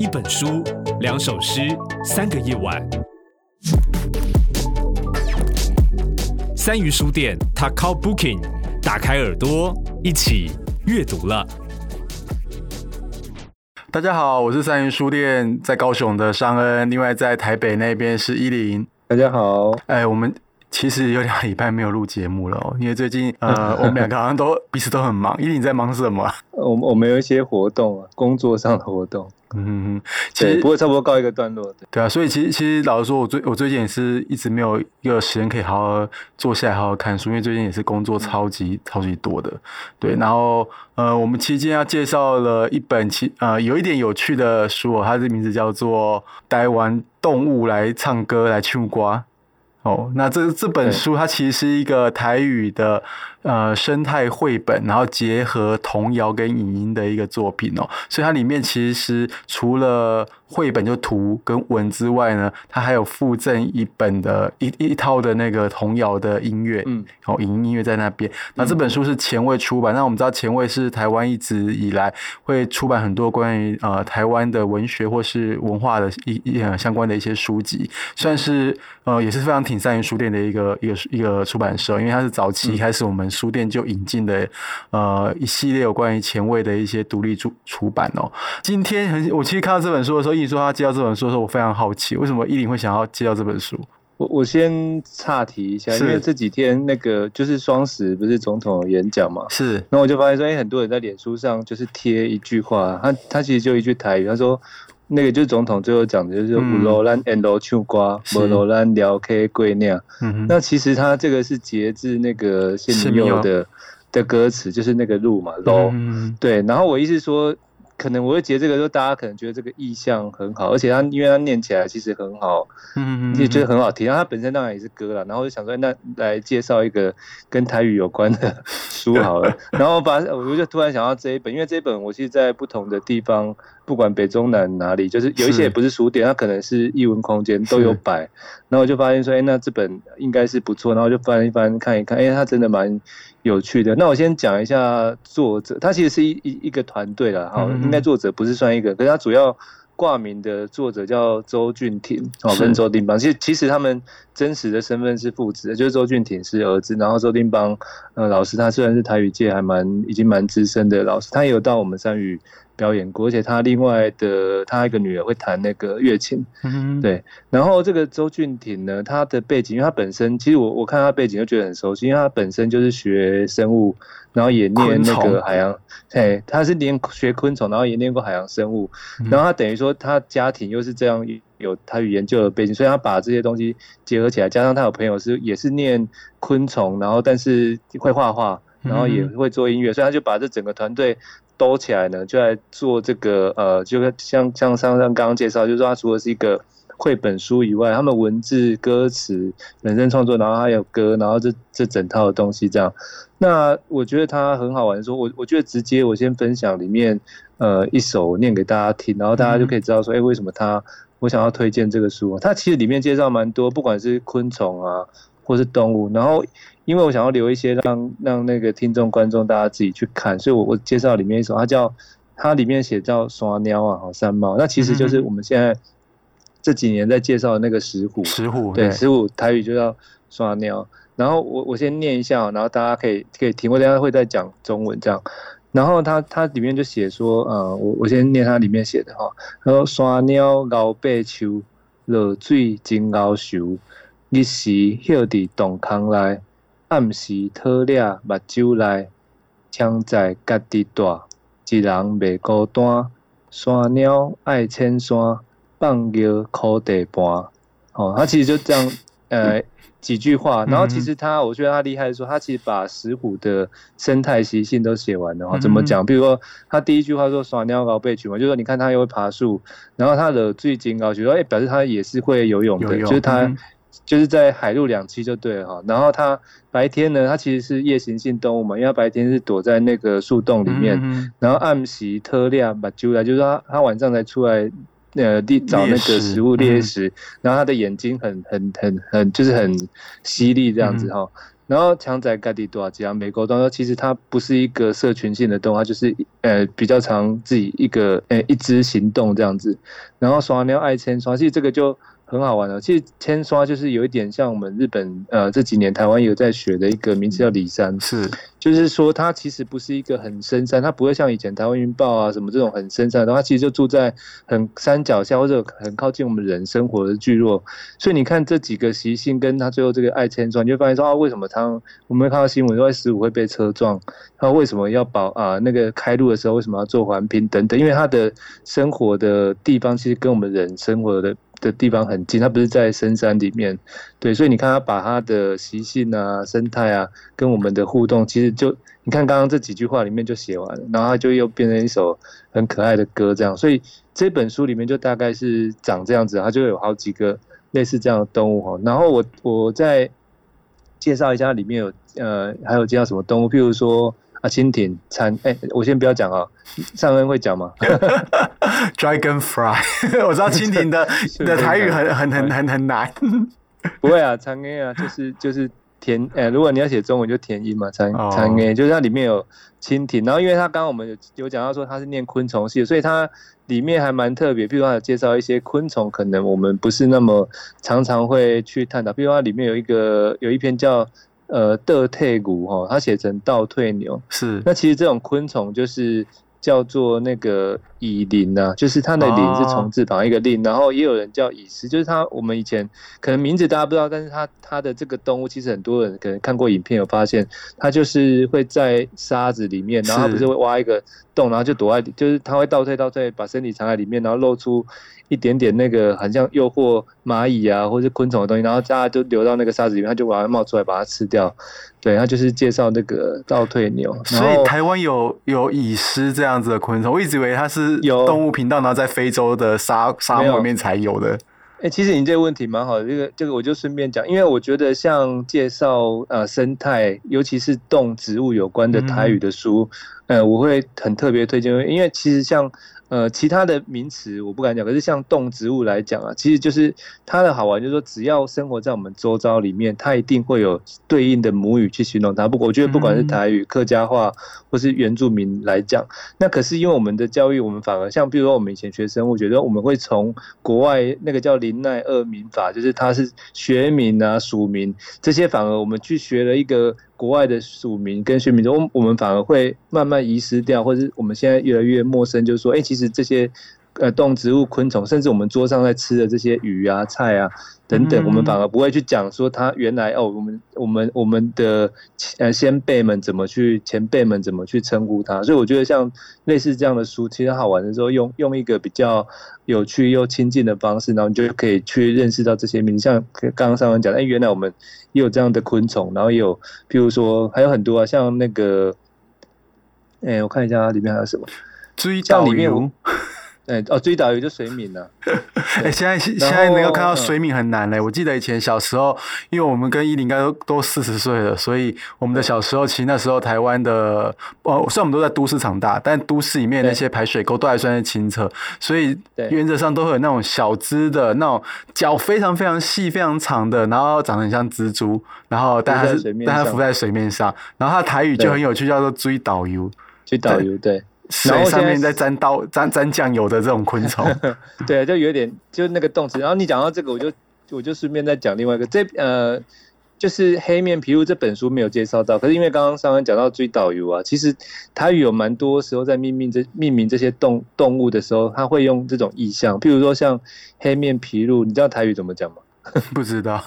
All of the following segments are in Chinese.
一本书，两首诗，三个夜晚。三鱼书店，Takao Booking，打开耳朵，一起阅读了。大家好，我是三鱼书店在高雄的尚恩，另外在台北那边是依林。大家好，哎，我们。其实有两个礼拜没有录节目了哦，因为最近呃，我们两个好像都彼此都很忙。依林在忙什么？我我们有一些活动啊，工作上的活动。嗯哼，其实不会差不多告一个段落。对啊，所以其实其实老实说，我最我最近也是一直没有一个时间可以好好坐下来好好看书，因为最近也是工作超级超级多的。对，然后呃，我们期间要介绍了一本其呃有一点有趣的书哦，它的名字叫做《台湾动物来唱歌来唱歌》。哦，那这这本书它其实是一个台语的呃生态绘本，然后结合童谣跟影音的一个作品哦，所以它里面其实除了绘本就图跟文之外呢，它还有附赠一本的一一套的那个童谣的音乐，嗯，哦，影音音乐在那边。那这本书是前卫出版，那我们知道前卫是台湾一直以来会出版很多关于呃台湾的文学或是文化的一一相关的一些书籍，算是呃也是非常挺善于书店的一个一个一个出版社，因为它是早期开始我们书店就引进的呃一系列有关于前卫的一些独立出出版哦。今天很我其实看到这本书的时候，一说他接到这本书的时候，我非常好奇，为什么依林会想要接到这本书？我我先岔题一下，因为这几天那个就是双十不是总统演讲嘛，是，然后我就发现说，哎，很多人在脸书上就是贴一句话，他他其实就一句台语，他说那个就是总统最后讲的就是“五楼兰 and 楼秋瓜，五楼兰聊 K 贵酿”，那其实他这个是节自那个谢铭祐的的歌词，就是那个路嘛，楼、嗯，对，然后我意思说。可能我会截这个，就大家可能觉得这个意象很好，而且它因为它念起来其实很好，嗯嗯，也觉得很好听。然后它本身当然也是歌了，然后我就想说，那来介绍一个跟台语有关的书好了。然后把我就突然想到这一本，因为这一本我其实在不同的地方，不管北中南哪里，就是有一些也不是书店，它可能是艺文空间都有摆。然后我就发现说，哎，那这本应该是不错。然后就翻一翻看一看，哎，它真的蛮。有趣的，那我先讲一下作者，他其实是一一一个团队了，哈，应该作者不是算一个，可是他主要挂名的作者叫周俊廷，哦，跟周定邦，其实其实他们真实的身份是父子的，就是周俊廷是儿子，然后周定邦，呃，老师他虽然是台语界还蛮已经蛮资深的老师，他也有到我们三语。表演过，而且他另外的他一个女儿会弹那个乐琴，嗯，对。然后这个周俊廷呢，他的背景，因为他本身其实我我看他背景就觉得很熟悉，因为他本身就是学生物，然后也念那个海洋，对，他是念学昆虫，然后也念过海洋生物，然后他等于说他家庭又是这样有他有研究的背景，所以他把这些东西结合起来，加上他有朋友是也是念昆虫，然后但是会画画，然后也会做音乐，所以他就把这整个团队。兜起来呢，就来做这个呃，就像像像刚刚介绍，就是说他除了是一个绘本书以外，他们文字、歌词、人声创作，然后还有歌，然后这这整套的东西这样。那我觉得它很好玩，说我我觉得直接我先分享里面呃一首念给大家听，然后大家就可以知道说，哎、嗯欸，为什么他我想要推荐这个书？它其实里面介绍蛮多，不管是昆虫啊，或是动物，然后。因为我想要留一些让让那个听众观众大家自己去看，所以我我介绍里面一首，它叫它里面写叫刷鸟啊，好山猫，那其实就是我们现在这几年在介绍的那个石虎，石虎对，石虎台语就叫山鸟。然后我我先念一下，然后大家可以可以听，我等下会再讲中文这样。然后它它里面就写说，呃，我我先念它里面写的哈，他说山鸟熬白秋，落水真熬熟，日时歇伫洞坑内。暗时讨掠目睭内，枪在家己带，一人袂孤单。山鸟爱千山，放牛靠地盘。哦，他其实就这样，呃，几句话。然后其实他，我觉得他厉害的说，他其实把石虎的生态习性都写完了。哦，怎么讲？比如说，他第一句话说“耍尿高被取”嘛，就是说你看他又会爬树，然后他的最近高，觉得哎，表示他也是会游泳的，就是他。就是在海陆两栖就对了哈，然后它白天呢，它其实是夜行性动物嘛，因为它白天是躲在那个树洞里面，嗯、然后暗时特亮把出来，就是它它晚上才出来，呃，地找那个食物猎食，嗯、然后它的眼睛很很很很就是很犀利这样子哈，嗯、然后强仔盖蒂多少这样美国动物，其实它不是一个社群性的动物，它就是呃比较常自己一个呃一只行动这样子。然后双鸟爱牵刷，其实这个就。很好玩的，其实千刷就是有一点像我们日本呃这几年台湾有在学的一个名字叫里山，是，就是说它其实不是一个很深山，它不会像以前台湾云豹啊什么这种很深山的，它其实就住在很山脚下或者很靠近我们人生活的聚落，所以你看这几个习性跟它最后这个爱千刷，你就发现说啊为什么它我们看到新闻说十五会被车撞，它为什么要保啊那个开路的时候为什么要做环评等等，因为它的生活的地方其实跟我们人生活的。的地方很近，它不是在深山里面，对，所以你看它把它的习性啊、生态啊，跟我们的互动，其实就你看刚刚这几句话里面就写完了，然后它就又变成一首很可爱的歌，这样，所以这本书里面就大概是长这样子，它就有好几个类似这样的动物哈，然后我我再介绍一下里面有呃还有介绍什么动物，譬如说。啊，蜻蜓、蝉，哎、欸，我先不要讲啊，尚恩会讲吗？Dragonfly，我知道蜻蜓的 的台语很很很很很难。不会啊，蝉 A 啊，就是就是田，哎、欸，如果你要写中文就田音嘛，蝉蝉 A，就是它里面有蜻蜓，然后因为它刚刚我们有有讲到说它是念昆虫系，所以它里面还蛮特别，比如说它有介绍一些昆虫，可能我们不是那么常常会去探讨，比如说它里面有一个有一篇叫。呃，倒退牛哈，它写成倒退牛，是。那其实这种昆虫就是叫做那个蚁蛉呐，就是它的蛉是虫字旁一个蛉，然后也有人叫蚁狮，就是它我们以前可能名字大家不知道，但是它它的这个动物其实很多人可能看过影片有发现，它就是会在沙子里面，然后它不是会挖一个洞，然后就躲在，就是它会倒退倒退，把身体藏在里面，然后露出。一点点那个很像诱惑蚂蚁啊，或者昆虫的东西，然后大家就流到那个沙子里面，它就把它冒出来，把它吃掉。对，它就是介绍那个倒退牛。所以台湾有有蚁狮这样子的昆虫，我一直以为它是有动物频道，然后在非洲的沙沙漠里面才有的。哎、欸，其实你这个问题蛮好的，这个这个我就顺便讲，因为我觉得像介绍呃生态，尤其是动植物有关的台语的书，嗯、呃，我会很特别推荐，因为其实像。呃，其他的名词我不敢讲，可是像动植物来讲啊，其实就是它的好玩，就是说只要生活在我们周遭里面，它一定会有对应的母语去形容它。不过我觉得不管是台语、客家话或是原住民来讲，那可是因为我们的教育，我们反而像比如说我们以前学生物，觉得我们会从国外那个叫林奈二民法，就是它是学名啊、属名这些，反而我们去学了一个。国外的署名跟学名，我我们反而会慢慢遗失掉，或者我们现在越来越陌生。就是说，哎、其实这些呃动植物、昆虫，甚至我们桌上在吃的这些鱼啊、菜啊等等，我们反而不会去讲说它原来哦，我们我们我们的呃先辈们怎么去前辈们怎么去称呼它。所以我觉得像类似这样的书，其实好玩的时候，用用一个比较有趣又亲近的方式，然后你就可以去认识到这些名，像刚刚上文讲，哎、欸，原来我们。也有这样的昆虫，然后也有，譬如说还有很多啊，像那个，哎、欸，我看一下里面还有什么，追岛鱼。哎哦，追导游就水敏了。哎、欸，现在现在能够看到水敏很难嘞。我记得以前小时候，因为我们跟依琳应该都都四十岁了，所以我们的小时候，其实那时候台湾的，哦，虽然我们都在都市长大，但都市里面那些排水沟都还算是清澈，所以原则上都会有那种小只的那种脚非常非常细、非常长的，然后长得很像蜘蛛，然后但它是但它浮在水面上，然后它的台语就很有趣，叫做追导游。追导游，对。水上面在沾刀沾沾酱油的这种昆虫，对，就有点就那个动词。然后你讲到这个，我就我就顺便再讲另外一个，这呃就是黑面琵鹭这本书没有介绍到，可是因为刚刚上面讲到追导游啊，其实台语有蛮多时候在命名这命名这些动动物的时候，它会用这种意象，譬如说像黑面琵鹭，你知道台语怎么讲吗？不知道，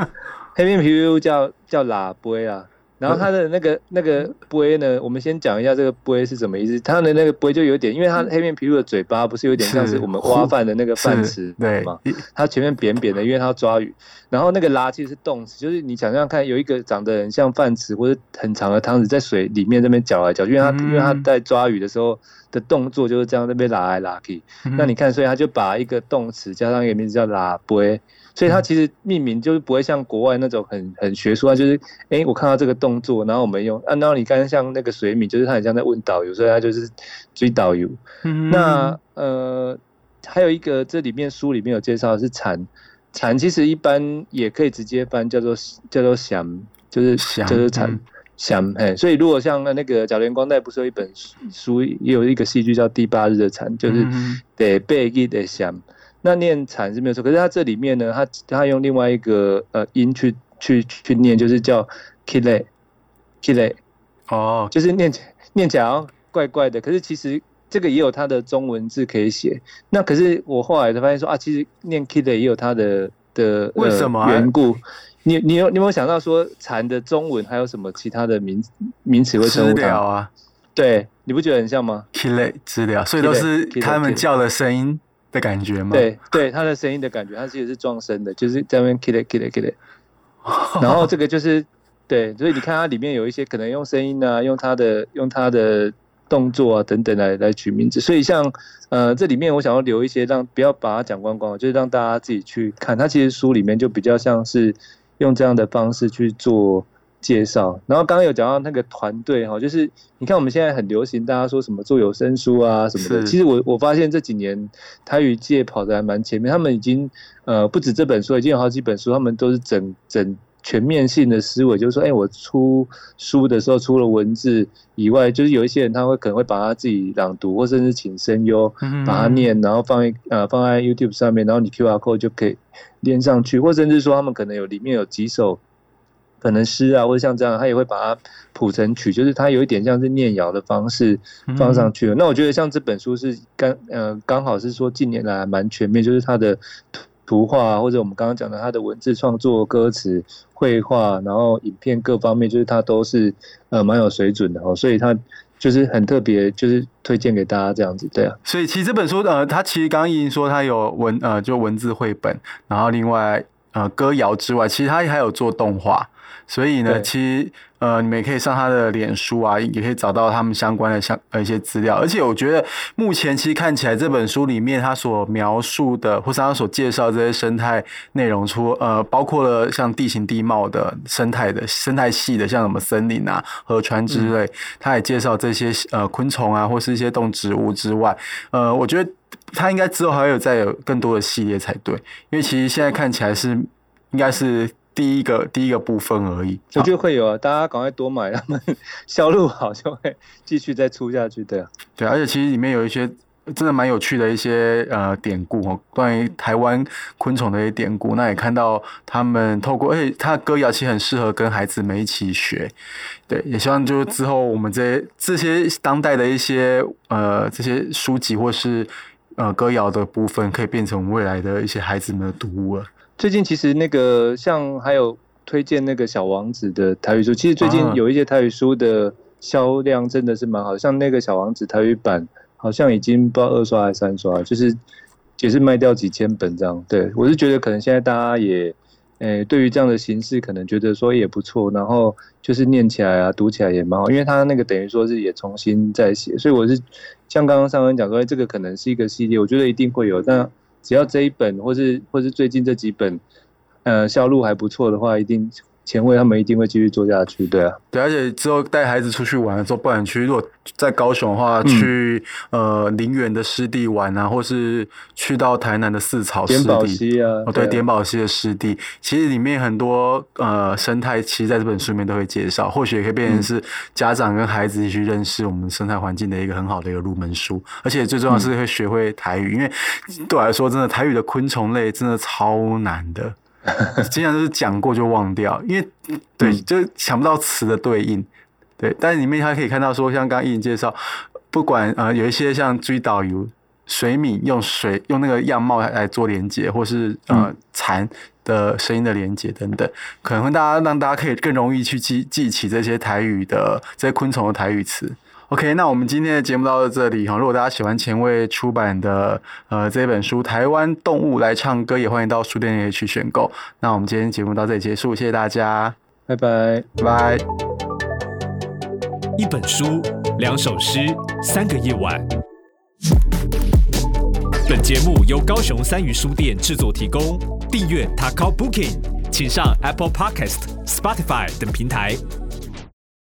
黑面琵鹭叫叫喇杯啊。然后它的那个那个杯呢，我们先讲一下这个杯是什么意思。它的那个杯就有点，因为它黑面琵鹭的嘴巴不是有点像是我们挖饭的那个饭匙，对吗？它前面扁扁的，因为它要抓鱼。然后那个拉其实是动词，就是你想象看，有一个长得很像饭匙或者很长的汤匙在水里面这边搅来搅去，因为它因为它在抓鱼的时候的动作就是这样那边拉来拉去。那你看，所以他就把一个动词加上一个名字叫拉杯。所以他其实命名就是不会像国外那种很很学术啊，就是哎、欸，我看到这个动作，然后我们用，按照你刚刚像那个水米，就是他很像在问导游，所以他就是追导游。嗯、那呃，还有一个这里面书里面有介绍的是蝉，蝉其实一般也可以直接翻叫做叫做响就是就是蝉蝉嘿。所以如果像那个贾连光代不是有一本书，也有一个戏剧叫《第八日的蝉》，就是得背一得想。那念蝉是没有错，可是它这里面呢，它它用另外一个呃音去去去念，就是叫 kile kile 哦，就是念念起来怪怪的，可是其实。这个也有它的中文字可以写，那可是我后来才发现说啊，其实念 kile 也有它的的为什么、啊、缘故。你你有你有没有想到说蝉的中文还有什么其他的名名词会称呼它啊？对，你不觉得很像吗？kid 知了，所以都是他们叫的声音的感觉吗？对对，它的声音的感觉，它其实是撞声的，就是在那边 kid kid kid。然后这个就是对，所以你看它里面有一些可能用声音啊，用它的用它的。动作啊等等来来取名字，所以像呃这里面我想要留一些让不要把它讲光光，就是让大家自己去看。它其实书里面就比较像是用这样的方式去做介绍。然后刚刚有讲到那个团队哈，就是你看我们现在很流行，大家说什么做有声书啊什么的。其实我我发现这几年台语界跑的还蛮前面，他们已经呃不止这本书，已经有好几本书，他们都是整整。全面性的思维就是说，哎、欸，我出书的时候，除了文字以外，就是有一些人他会可能会把他自己朗读，或甚至请声优把它念，然后放在呃放在 YouTube 上面，然后你 QR code 就可以连上去，或甚至说他们可能有里面有几首可能诗啊，或者像这样，他也会把它谱成曲，就是他有一点像是念谣的方式放上去。那我觉得像这本书是刚呃刚好是说近年来还蛮全面，就是它的。图画或者我们刚刚讲的他的文字创作、歌词、绘画，然后影片各方面，就是他都是呃蛮有水准的哦，所以他就是很特别，就是推荐给大家这样子，对啊。所以其实这本书呃，他其实刚刚已经说他有文呃就文字绘本，然后另外呃歌谣之外，其实他还有做动画。所以呢，其实呃，你们也可以上他的脸书啊，也可以找到他们相关的相呃一些资料。而且我觉得目前其实看起来这本书里面他所描述的，或是他所介绍这些生态内容出，出呃包括了像地形地貌的生态的生态系的，像什么森林啊、河川之类，他也介绍这些呃昆虫啊，或是一些动植物之外，呃，我觉得他应该之后还有再有更多的系列才对，因为其实现在看起来是应该是。第一个第一个部分而已，我觉得会有啊，大家赶快多买，他们 销路好就会继续再出下去，对啊，对，而且其实里面有一些真的蛮有趣的一些呃典故哦，关于台湾昆虫的一些典故，那也看到他们透过，而且他的歌谣其实很适合跟孩子们一起学，对，也希望就是之后我们这些这些当代的一些呃这些书籍或是呃歌谣的部分，可以变成未来的一些孩子们的读物了。最近其实那个像还有推荐那个小王子的台语书，其实最近有一些台语书的销量真的是蛮好，像那个小王子台语版好像已经不知道二刷还是三刷，就是也是卖掉几千本这样。对，我是觉得可能现在大家也，诶，对于这样的形式可能觉得说也不错，然后就是念起来啊，读起来也蛮好，因为他那个等于说是也重新再写，所以我是像刚刚上文讲说，这个可能是一个系列，我觉得一定会有，但。只要这一本，或是或是最近这几本，呃，销路还不错的话，一定。前卫他们一定会继续做下去，对啊，对，而且之后带孩子出去玩的时候，不管去如果在高雄的话，去呃林园的湿地玩啊，或是去到台南的四草湿地，对，点宝溪的湿地，其实里面很多呃生态，其实在这本书里面都会介绍，或许也可以变成是家长跟孩子一起去认识我们生态环境的一个很好的一个入门书，而且最重要的是会学会台语，因为对我来说，真的台语的昆虫类真的超难的。经常都是讲过就忘掉，因为对，就想不到词的对应，对。但是里面还可以看到说，像刚刚一颖介绍，不管呃有一些像追导游、水敏用水用那个样貌来做连接，或是呃蝉的声音的连接等等，可能会大家让大家可以更容易去记记起这些台语的这些昆虫的台语词。OK，那我们今天的节目到这里哈。如果大家喜欢前卫出版的呃这本书《台湾动物来唱歌》，也欢迎到书店里去选购。那我们今天节目到这里结束，谢谢大家，拜拜拜拜。一本书，两首诗，三个夜晚。本节目由高雄三余书店制作提供。订阅 Takao Booking，请上 Apple Podcast、Spotify 等平台。